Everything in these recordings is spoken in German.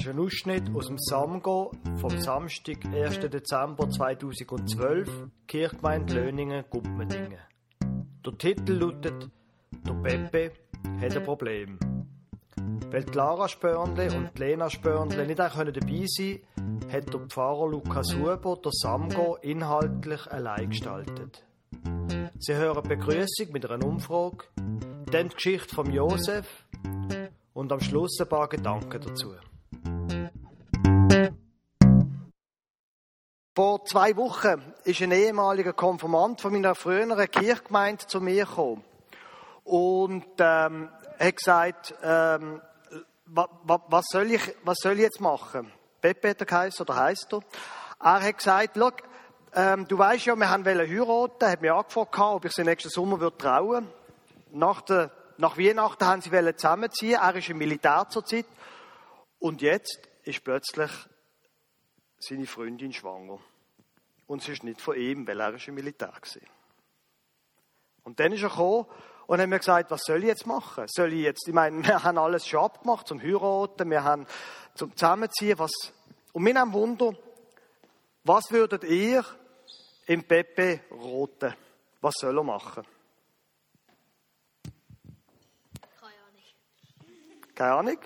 Ist ein Ausschnitt aus dem Samgo vom Samstag, 1. Dezember 2012, Kirchgemeinde Löningen, Guppmendingen. Der Titel lautet «Der Pepe hat ein Problem». Weil Lara Spörnle und Lena Spörnle nicht auch dabei sein können, hat der Pfarrer Lukas Huber der Samgo inhaltlich allein gestaltet. Sie hören Begrüßung mit einer Umfrage, dann die Geschichte von Josef und am Schluss ein paar Gedanken dazu. Vor zwei Wochen ist ein ehemaliger Konfirmant von meiner früheren Kirchgemeinde zu mir gekommen und ähm, hat gesagt, ähm, wa, wa, was, soll ich, was soll ich jetzt machen? Pepe hat er oder heisst er? Er hat gesagt, ähm, du weißt ja, wir haben heiraten, hat mir angefragt, ob ich sie nächsten Sommer würde trauen. Nach, der, nach Weihnachten haben sie zusammenziehen. Er ist im Militär zurzeit. Und jetzt ist plötzlich seine Freundin schwanger. Und sie ist nicht von ihm, weil er ist im Militär war. Und dann ist er gekommen und hat mir gesagt, was soll ich jetzt machen? Soll ich jetzt, ich meine, wir haben alles schon abgemacht zum Heiraten, wir haben zum Zusammenziehen, was, und wir haben Wunder, was würdet ihr im Pepe roten? Was soll er machen? Keine Ahnung. Keine Ahnung?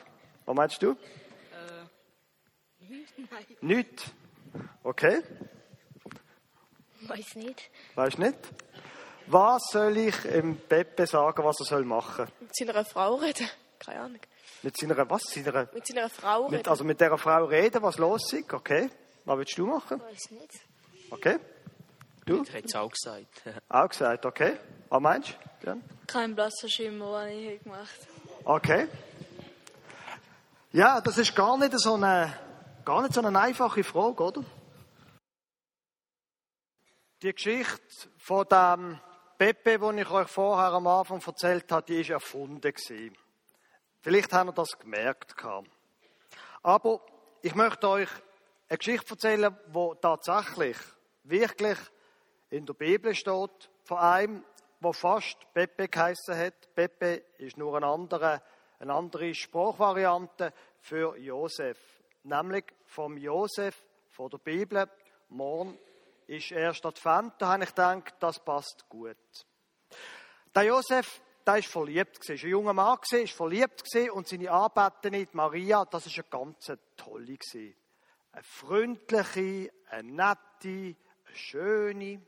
Was meinst du? Nein. Nicht. Okay. Weiß nicht. Weißt nicht? Was soll ich im Pepe sagen, was er soll machen? Mit seiner Frau reden. Keine Ahnung. Mit seiner, was? Seiner, Mit seiner Frau mit, reden. also mit dieser Frau reden, was los ist? Okay. Was willst du machen? Weiß nicht. Okay. Du? Ich hätte es auch gesagt. Auch gesagt, okay. Was meinst du? Jan? Kein blasser Schimmer, was ich hier gemacht Okay. Ja, das ist gar nicht so eine, gar nicht so eine einfache Frage, oder? Die Geschichte von dem Pepe, die ich euch vorher am Anfang erzählt habe, die ist erfunden. Vielleicht habt ihr das gemerkt. Aber ich möchte euch eine Geschichte erzählen, die tatsächlich, wirklich in der Bibel steht, von einem, der fast Pepe geheissen hat. Pepe ist nur eine andere, eine andere Sprachvariante für Josef. Nämlich vom Josef von der Bibel. Morgen ist erst Advent, da habe ich gedacht, das passt gut. Der Josef, der ist verliebt gewesen, ist ein junger Mann gewesen, ist verliebt gewesen und seine Arbeiterin die Maria, das ist eine ganz tolle gewesen. Eine freundliche, eine nette, eine schöne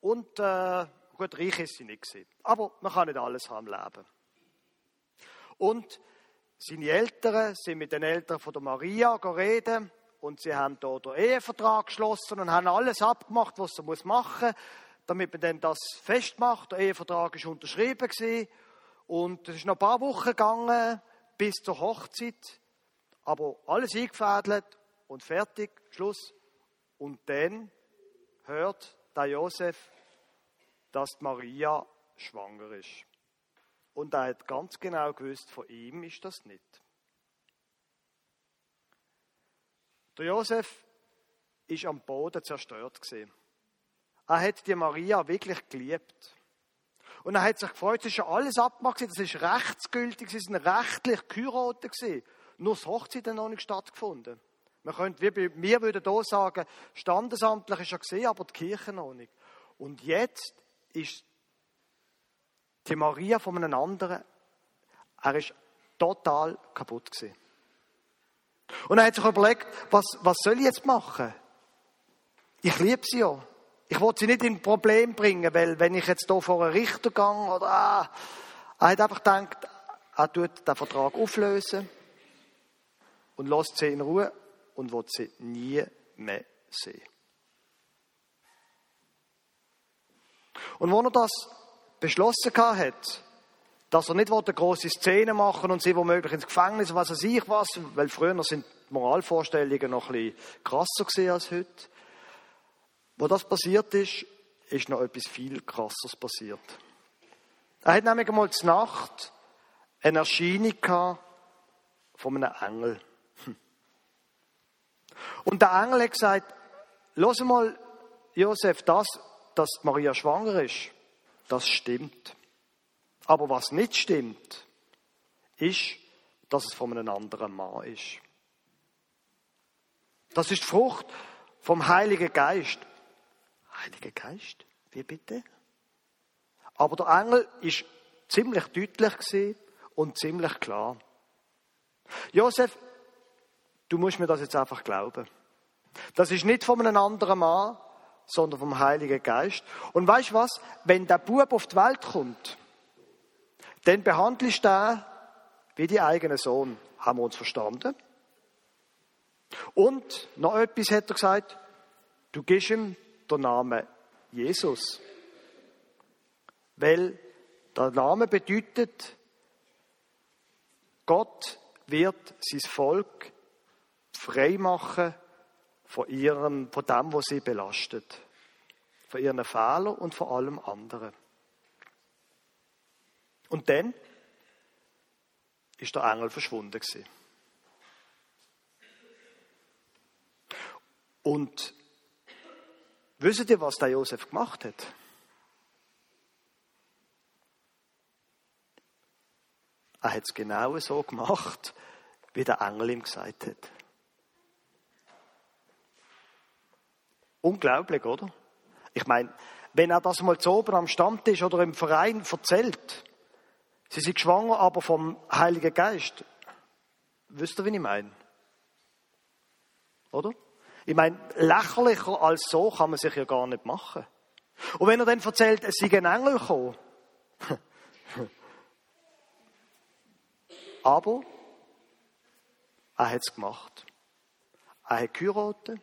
und äh, gut, reich ist sie nicht gewesen. Aber man kann nicht alles haben im Leben. Und seine Eltern sind mit den Eltern von der Maria reden und sie haben dort den Ehevertrag geschlossen und haben alles abgemacht, was sie muss machen, damit man dann das festmacht. Der Ehevertrag ist unterschrieben und es ist noch ein paar Wochen gegangen bis zur Hochzeit, aber alles eingefädelt und fertig, Schluss. Und dann hört der Josef, dass Maria schwanger ist. Und er hat ganz genau gewusst, von ihm ist das nicht. Der Josef ist am Boden zerstört gewesen. Er hat die Maria wirklich geliebt. Und er hat sich gefreut, es ist ja alles abgemacht, das ist rechtsgültig, es sind rechtlich geheiratet gewesen. Nur das Hochzeit hat noch nicht stattgefunden. Man könnte, wie bei mir würde hier sagen, standesamtlich ist ja gesehen, aber die Kirche noch nicht. Und jetzt ist die Maria von einem anderen, er ist total kaputt gewesen. Und er hat sich überlegt, was, was soll ich jetzt machen? Ich liebe sie ja. Ich will sie nicht in ein Problem bringen, weil wenn ich jetzt hier vor einen Richter gehe oder ah, er hat einfach gedacht, er tut den Vertrag auflösen und lässt sie in Ruhe und will sie nie mehr sehen. Und als er das beschlossen hat, dass er nicht eine große Szene machen und sie womöglich ins Gefängnis, was weiß ich was, weil früher sind die Moralvorstellungen noch ein bisschen krasser gewesen als heute. Wo das passiert ist, ist noch etwas viel krasseres passiert. Er hat nämlich einmal zur Nacht eine Erscheinung gehabt von einem Engel. Hm. Und der Engel hat gesagt, los mal, Josef, das, dass Maria schwanger ist, das stimmt. Aber was nicht stimmt, ist, dass es von einem anderen Mann ist. Das ist die Frucht vom Heiligen Geist. Heiliger Geist? Wie bitte? Aber der Engel ist ziemlich deutlich und ziemlich klar. Josef, du musst mir das jetzt einfach glauben. Das ist nicht von einem anderen Mann, sondern vom Heiligen Geist. Und weißt was? Wenn der Bub auf die Welt kommt, dann behandelst ihn wie die eigene Sohn. Haben wir uns verstanden? Und noch etwas hat er gesagt, du gibst ihm den Namen Jesus. Weil der Name bedeutet, Gott wird sein Volk frei machen von, ihrem, von dem, was sie belastet. Von ihren Fehlern und von allem anderen. Und dann ist der Engel verschwunden gewesen. Und wisst ihr, was der Josef gemacht hat? Er hat es genau so gemacht, wie der Engel ihm gesagt hat. Unglaublich, oder? Ich meine, wenn er das mal zu oben am Stammtisch oder im Verein erzählt, sie sind schwanger, aber vom Heiligen Geist, wisst ihr, wie ich meine? Oder? Ich meine, lächerlicher als so kann man sich ja gar nicht machen. Und wenn er dann erzählt, es sei ein Engel gekommen, aber er hat es gemacht. Er hat geheiratet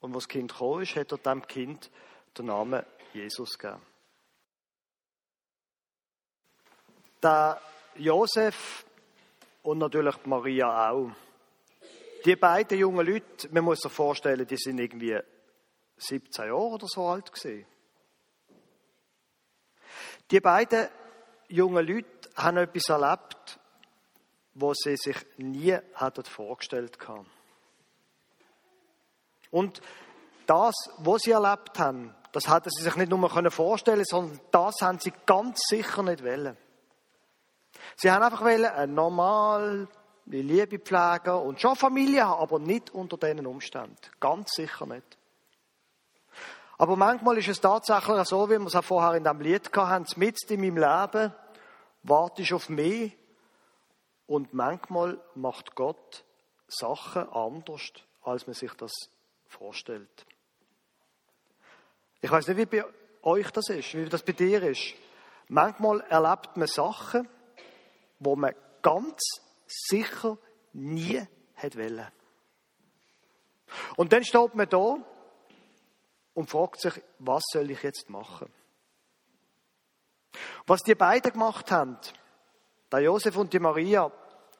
und das Kind gekommen ist, hat er dem Kind den Namen Jesus gegeben. Der Josef und natürlich Maria auch. Die beiden jungen Leute, man muss sich vorstellen, die sind irgendwie 17 Jahre oder so alt gewesen. Die beiden jungen Leute haben etwas erlebt, was sie sich nie hätten vorgestellt haben. Und das, was sie erlebt haben, das hätten sie sich nicht nur vorstellen sondern das haben sie ganz sicher nicht wollen. Sie haben einfach wollen, eine normale Liebe pflegen und schon Familie haben, aber nicht unter diesen Umständen. Ganz sicher nicht. Aber manchmal ist es tatsächlich so, wie wir es auch vorher in dem Lied hatten, mitten in meinem Leben wartest auf mich und manchmal macht Gott Sachen anders, als man sich das vorstellt. Ich weiß nicht, wie bei euch das ist, wie das bei dir ist. Manchmal erlebt man Sachen, wo man ganz sicher nie hätte wollen. Und dann steht man da und fragt sich, was soll ich jetzt machen? Was die beiden gemacht haben, der Josef und die Maria,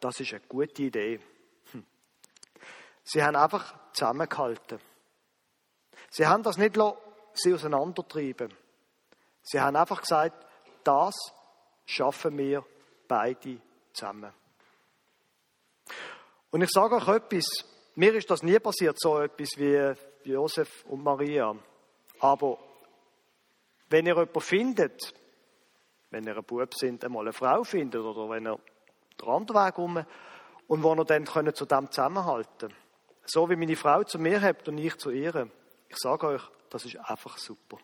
das ist eine gute Idee. Hm. Sie haben einfach zusammengehalten. Sie haben das nicht sie auseinandertrieben. Sie haben einfach gesagt, das schaffen wir beide zusammen. Und ich sage euch etwas, mir ist das nie passiert, so etwas wie Josef und Maria. Aber wenn ihr jemanden findet, wenn ihr ein Bub sind, einmal eine Frau findet oder wenn ihr den anderen Weg um und wo ihr dann können zu dem zusammenhalten So wie meine Frau zu mir habt und ich zu ihr. Ich sage euch, das ist einfach super.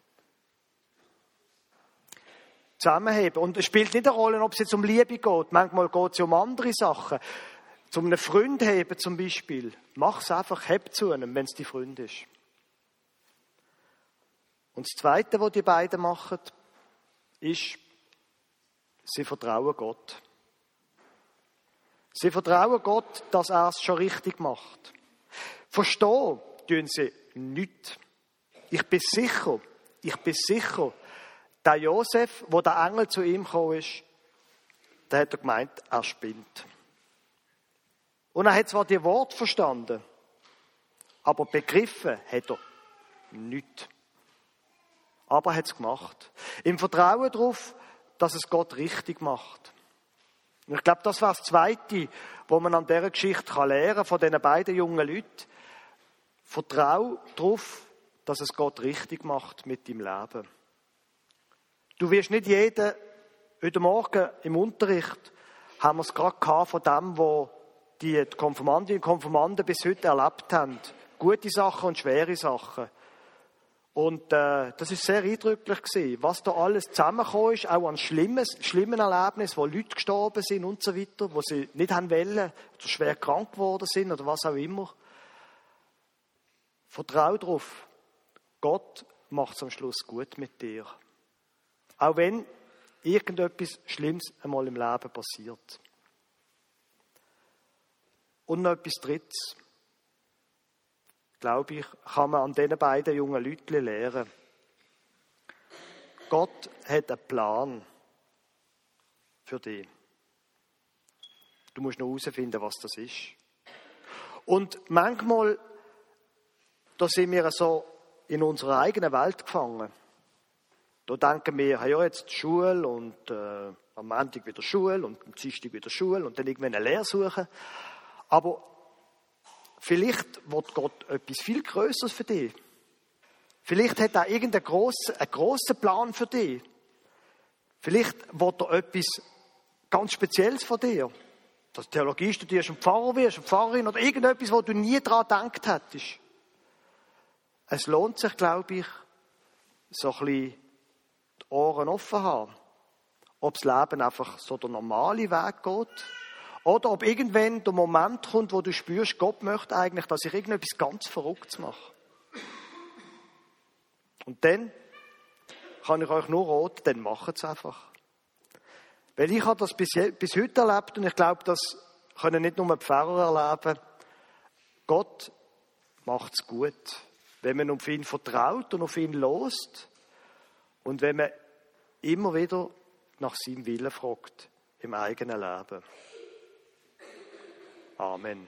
Zusammenheben. Und es spielt nicht eine Rolle, ob es jetzt um Liebe geht. Manchmal geht es um andere Sachen. Zum einen Freund heben zum Beispiel. Mach es einfach, heb zu einem, wenn es die Freund ist. Und das Zweite, was die beiden machen, ist, sie vertrauen Gott. Sie vertrauen Gott, dass er es schon richtig macht. Verstehen tun sie nicht. Ich bin sicher, ich bin sicher, der Josef, wo der Engel zu ihm gekommen ist, der hat er gemeint, er spinnt. Und er hat zwar die Wort verstanden, aber begriffen hat er nichts. Aber er hat es gemacht. Im Vertrauen darauf, dass es Gott richtig macht. Und ich glaube, das war das Zweite, wo man an dieser Geschichte lernen kann, von diesen beiden jungen Leuten. Vertrau darauf, dass es Gott richtig macht mit deinem Leben. Du wirst nicht jeden, heute Morgen im Unterricht, haben wir es gerade von dem, wo die Konformantinnen und Konformanten bis heute erlebt haben. Gute Sachen und schwere Sachen. Und äh, das ist sehr eindrücklich gewesen, was da alles zusammengekommen ist, auch an schlimmes, schlimmen Erlebnissen, wo Leute gestorben sind und so weiter, wo sie nicht haben wollen, oder schwer krank geworden sind oder was auch immer. Vertrau darauf. Gott macht es am Schluss gut mit dir. Auch wenn irgendetwas Schlimmes einmal im Leben passiert. Und noch etwas Drittes glaube ich, kann man an diesen beiden jungen Leuten lernen. Gott hat einen Plan für dich. Du musst noch herausfinden, was das ist. Und manchmal, da sind wir so in unserer eigenen Welt gefangen. Da denken wir, ja, jetzt Schule und äh, am Montag wieder Schule und am Dienstag wieder Schule und dann irgendwann eine Lehre suchen. Aber Vielleicht wird Gott etwas viel Größeres für dich. Vielleicht hat er irgendeinen grossen, grossen Plan für dich. Vielleicht wird er etwas ganz Spezielles von dir. Dass du Theologie studierst und Pfarrer wirst, und Pfarrerin oder irgendetwas, wo du nie daran gedacht hättest. Es lohnt sich, glaube ich, so ein bisschen Ohren offen haben. Ob das Leben einfach so der normale Weg geht oder ob irgendwann der Moment kommt, wo du spürst, Gott möchte eigentlich, dass ich irgendetwas ganz Verrücktes mache. Und dann kann ich euch nur raten, dann macht es einfach. Weil ich habe das bis, bis heute erlebt und ich glaube, das können nicht nur die Pfarrer erleben. Gott macht es gut, wenn man auf ihn vertraut und auf ihn lost und wenn man immer wieder nach seinem Willen fragt im eigenen Leben. Amen.